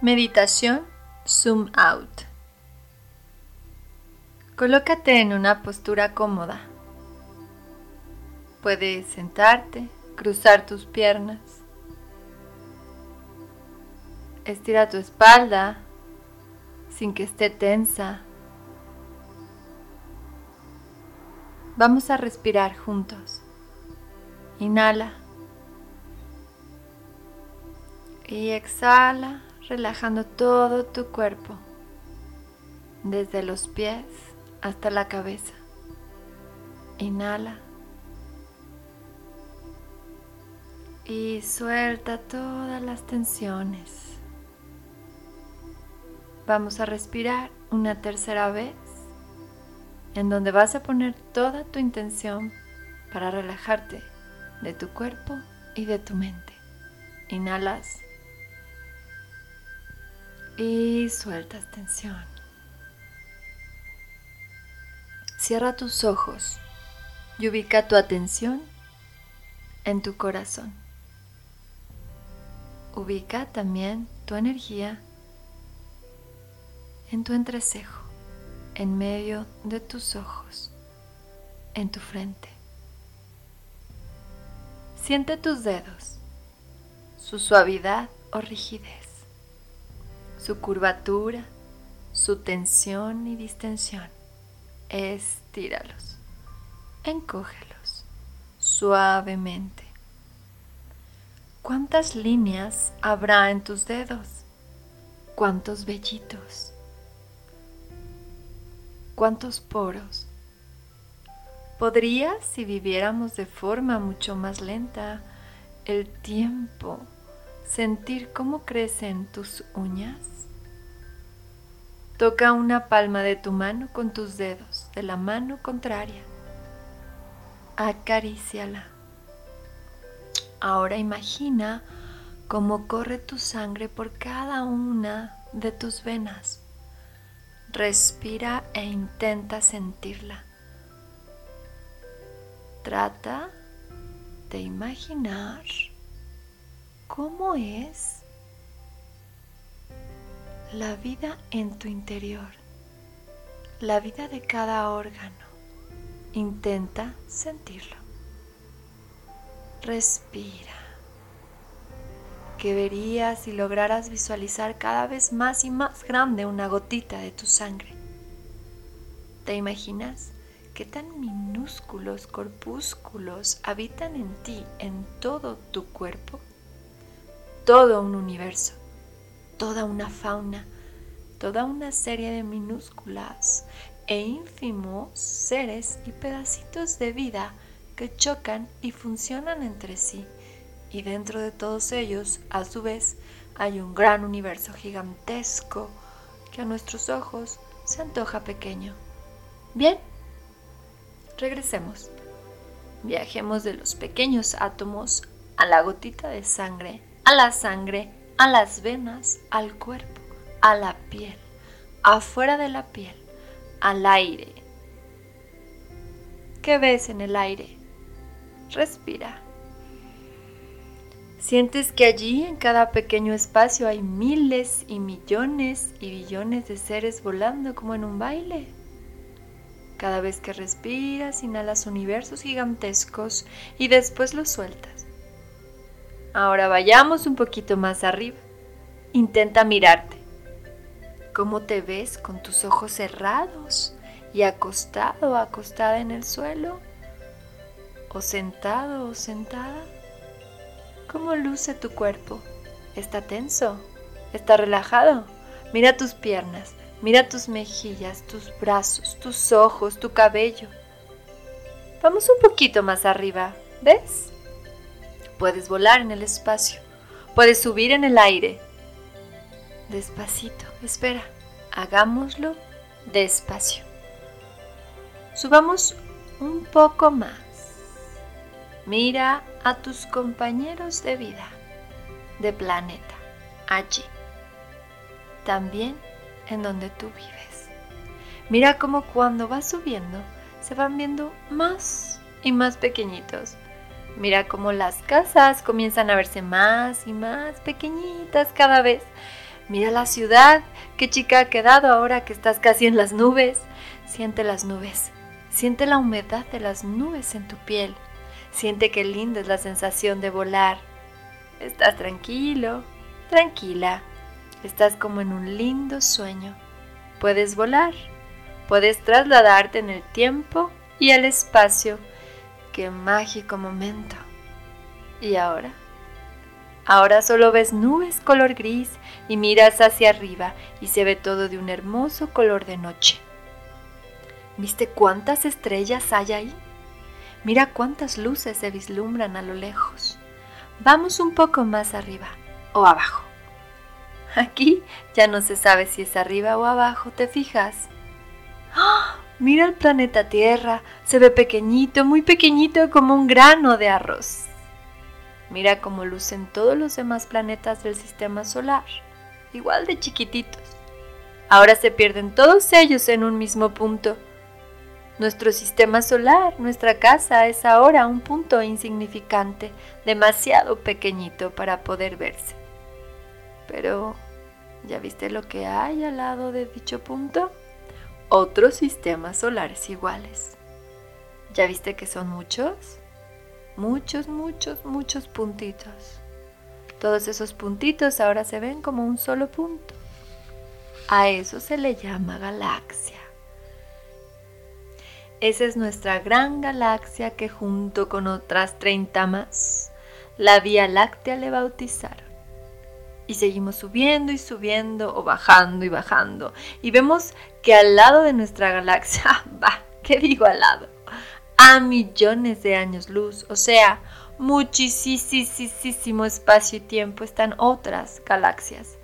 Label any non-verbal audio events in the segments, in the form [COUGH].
Meditación Zoom Out. Colócate en una postura cómoda. Puedes sentarte, cruzar tus piernas. Estira tu espalda sin que esté tensa. Vamos a respirar juntos. Inhala. Y exhala relajando todo tu cuerpo, desde los pies hasta la cabeza. Inhala. Y suelta todas las tensiones. Vamos a respirar una tercera vez, en donde vas a poner toda tu intención para relajarte de tu cuerpo y de tu mente. Inhalas y sueltas tensión. Cierra tus ojos y ubica tu atención en tu corazón. Ubica también tu energía en tu entrecejo, en medio de tus ojos, en tu frente. Siente tus dedos, su suavidad o rigidez su curvatura, su tensión y distensión. Estíralos, encógelos suavemente. ¿Cuántas líneas habrá en tus dedos? ¿Cuántos vellitos? ¿Cuántos poros? ¿Podría, si viviéramos de forma mucho más lenta, el tiempo sentir cómo crecen tus uñas? Toca una palma de tu mano con tus dedos de la mano contraria. Acaríciala. Ahora imagina cómo corre tu sangre por cada una de tus venas. Respira e intenta sentirla. Trata de imaginar cómo es la vida en tu interior, la vida de cada órgano. Intenta sentirlo. Respira. ¿Qué verías si lograras visualizar cada vez más y más grande una gotita de tu sangre? ¿Te imaginas qué tan minúsculos corpúsculos habitan en ti, en todo tu cuerpo? Todo un universo, toda una fauna, toda una serie de minúsculas e ínfimos seres y pedacitos de vida que chocan y funcionan entre sí. Y dentro de todos ellos, a su vez, hay un gran universo gigantesco que a nuestros ojos se antoja pequeño. Bien, regresemos. Viajemos de los pequeños átomos a la gotita de sangre a la sangre, a las venas, al cuerpo, a la piel, afuera de la piel, al aire. ¿Qué ves en el aire? Respira. Sientes que allí en cada pequeño espacio hay miles y millones y billones de seres volando como en un baile. Cada vez que respiras, inhalas universos gigantescos y después los sueltas. Ahora vayamos un poquito más arriba. Intenta mirarte. ¿Cómo te ves con tus ojos cerrados y acostado acostada en el suelo? ¿O sentado o sentada? ¿Cómo luce tu cuerpo? ¿Está tenso? ¿Está relajado? Mira tus piernas, mira tus mejillas, tus brazos, tus ojos, tu cabello. Vamos un poquito más arriba, ¿ves? Puedes volar en el espacio. Puedes subir en el aire. Despacito, espera. Hagámoslo despacio. Subamos un poco más. Mira a tus compañeros de vida, de planeta, allí. También en donde tú vives. Mira cómo cuando vas subiendo se van viendo más y más pequeñitos Mira cómo las casas comienzan a verse más y más pequeñitas cada vez. Mira la ciudad, qué chica ha quedado ahora que estás casi en las nubes. Siente las nubes, siente la humedad de las nubes en tu piel. Siente qué linda es la sensación de volar. Estás tranquilo, tranquila. Estás como en un lindo sueño. Puedes volar, puedes trasladarte en el tiempo y el espacio. Qué mágico momento. ¿Y ahora? Ahora solo ves nubes color gris y miras hacia arriba y se ve todo de un hermoso color de noche. ¿Viste cuántas estrellas hay ahí? Mira cuántas luces se vislumbran a lo lejos. Vamos un poco más arriba o abajo. Aquí ya no se sabe si es arriba o abajo, ¿te fijas? ¡Ah! Mira el planeta Tierra, se ve pequeñito, muy pequeñito como un grano de arroz. Mira cómo lucen todos los demás planetas del sistema solar, igual de chiquititos. Ahora se pierden todos ellos en un mismo punto. Nuestro sistema solar, nuestra casa, es ahora un punto insignificante, demasiado pequeñito para poder verse. Pero, ¿ya viste lo que hay al lado de dicho punto? Otros sistemas solares iguales. ¿Ya viste que son muchos? muchos, muchos, muchos puntitos. Todos esos puntitos ahora se ven como un solo punto. A eso se le llama galaxia. Esa es nuestra gran galaxia que junto con otras 30 más, la Vía Láctea le bautizaron. Y seguimos subiendo y subiendo o bajando y bajando. Y vemos que al lado de nuestra galaxia, [LAUGHS] va, ¿qué digo al lado? a millones de años luz, o sea, muchísimo espacio y tiempo están otras galaxias.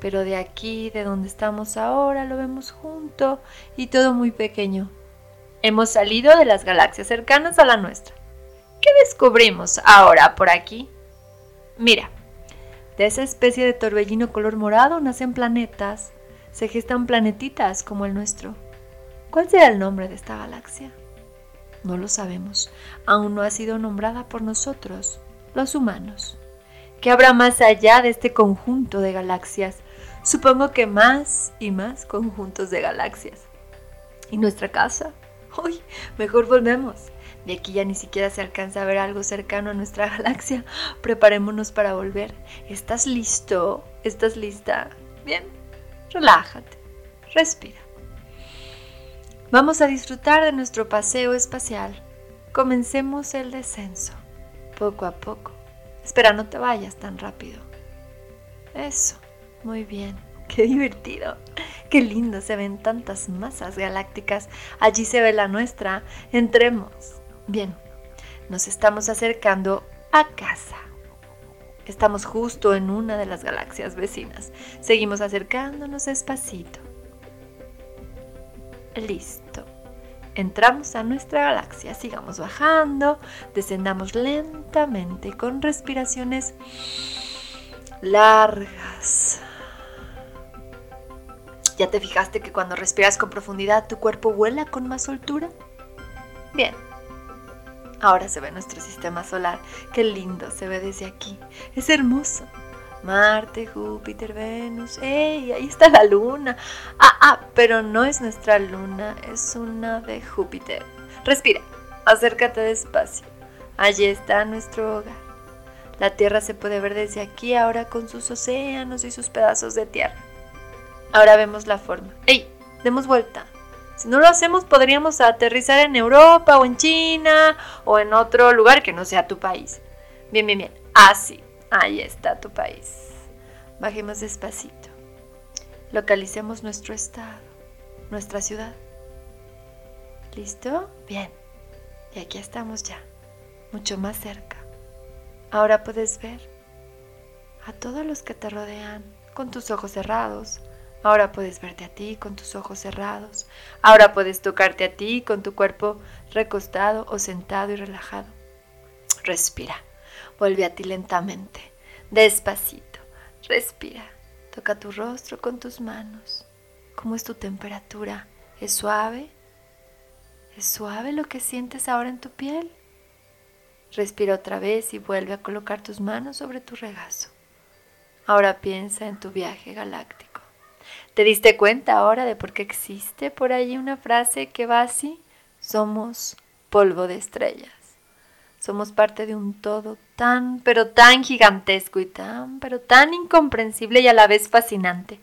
Pero de aquí, de donde estamos ahora, lo vemos junto y todo muy pequeño. Hemos salido de las galaxias cercanas a la nuestra. ¿Qué descubrimos ahora por aquí? Mira, de esa especie de torbellino color morado nacen planetas, se gestan planetitas como el nuestro. ¿Cuál será el nombre de esta galaxia? No lo sabemos. Aún no ha sido nombrada por nosotros, los humanos. ¿Qué habrá más allá de este conjunto de galaxias? Supongo que más y más conjuntos de galaxias. ¿Y nuestra casa? Uy, mejor volvemos. De aquí ya ni siquiera se alcanza a ver algo cercano a nuestra [LAUGHS] galaxia. Preparémonos para volver. ¿Estás listo? ¿Estás lista? Bien, relájate, respira. Vamos a disfrutar de nuestro paseo espacial. Comencemos el descenso, poco a poco. Espera, no te vayas tan rápido. Eso, muy bien. [LAUGHS] Qué divertido. Qué lindo, se ven tantas masas galácticas. Allí se ve la nuestra. Entremos. Bien, nos estamos acercando a casa. Estamos justo en una de las galaxias vecinas. Seguimos acercándonos despacito. Listo. Entramos a nuestra galaxia, sigamos bajando, descendamos lentamente con respiraciones largas. ¿Ya te fijaste que cuando respiras con profundidad tu cuerpo vuela con más soltura? Bien. Ahora se ve nuestro sistema solar. Qué lindo se ve desde aquí. Es hermoso. Marte, Júpiter, Venus. ¡Ey! Ahí está la luna. Ah, ah, pero no es nuestra luna, es una de Júpiter. Respira, acércate despacio. Allí está nuestro hogar. La Tierra se puede ver desde aquí ahora con sus océanos y sus pedazos de tierra. Ahora vemos la forma. ¡Ey! Demos vuelta. Si no lo hacemos, podríamos aterrizar en Europa o en China o en otro lugar que no sea tu país. Bien, bien, bien. Así. Ahí está tu país. Bajemos despacito. Localicemos nuestro estado, nuestra ciudad. ¿Listo? Bien. Y aquí estamos ya, mucho más cerca. Ahora puedes ver a todos los que te rodean con tus ojos cerrados. Ahora puedes verte a ti con tus ojos cerrados. Ahora puedes tocarte a ti con tu cuerpo recostado o sentado y relajado. Respira. Vuelve a ti lentamente, despacito. Respira. Toca tu rostro con tus manos. ¿Cómo es tu temperatura? ¿Es suave? ¿Es suave lo que sientes ahora en tu piel? Respira otra vez y vuelve a colocar tus manos sobre tu regazo. Ahora piensa en tu viaje galáctico. ¿Te diste cuenta ahora de por qué existe por allí una frase que va así? Somos polvo de estrellas. Somos parte de un todo tan, pero tan gigantesco y tan, pero tan incomprensible y a la vez fascinante,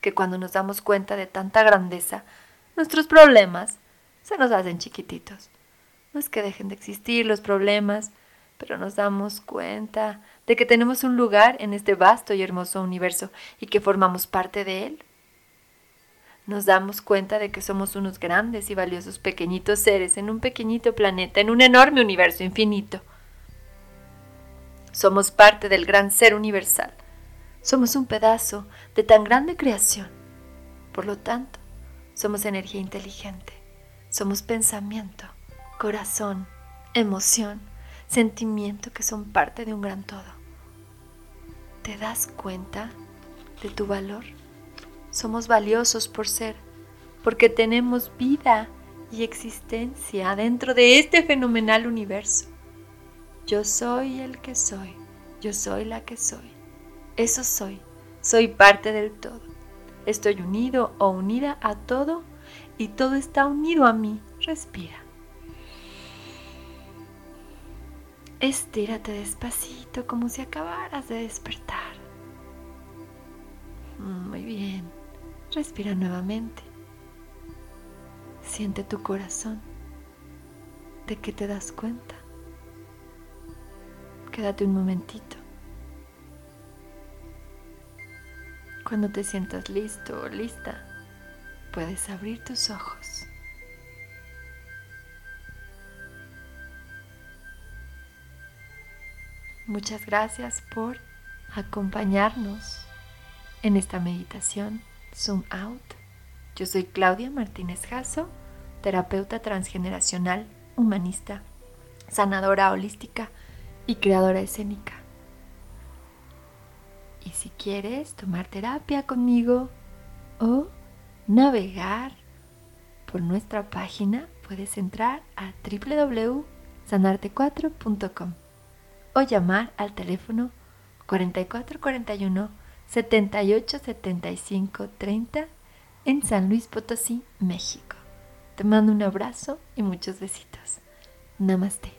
que cuando nos damos cuenta de tanta grandeza, nuestros problemas se nos hacen chiquititos. No es que dejen de existir los problemas, pero nos damos cuenta de que tenemos un lugar en este vasto y hermoso universo y que formamos parte de él. Nos damos cuenta de que somos unos grandes y valiosos pequeñitos seres en un pequeñito planeta, en un enorme universo infinito. Somos parte del gran ser universal. Somos un pedazo de tan grande creación. Por lo tanto, somos energía inteligente. Somos pensamiento, corazón, emoción, sentimiento que son parte de un gran todo. ¿Te das cuenta de tu valor? Somos valiosos por ser, porque tenemos vida y existencia dentro de este fenomenal universo. Yo soy el que soy, yo soy la que soy. Eso soy, soy parte del todo. Estoy unido o unida a todo y todo está unido a mí. Respira. Estírate despacito como si acabaras de despertar. Muy bien. Respira nuevamente. Siente tu corazón. ¿De qué te das cuenta? Quédate un momentito. Cuando te sientas listo o lista, puedes abrir tus ojos. Muchas gracias por acompañarnos en esta meditación Zoom Out. Yo soy Claudia Martínez Jasso, terapeuta transgeneracional, humanista, sanadora holística y creadora escénica. Y si quieres tomar terapia conmigo o navegar por nuestra página, puedes entrar a www.sanarte4.com o llamar al teléfono 4441 78 75 30 en San Luis Potosí, México. Te mando un abrazo y muchos besitos. Namaste.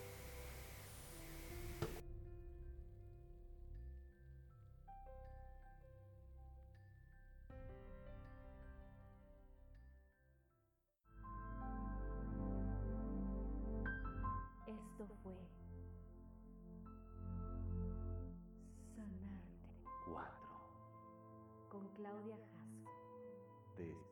Esto fue Claudia Jasco.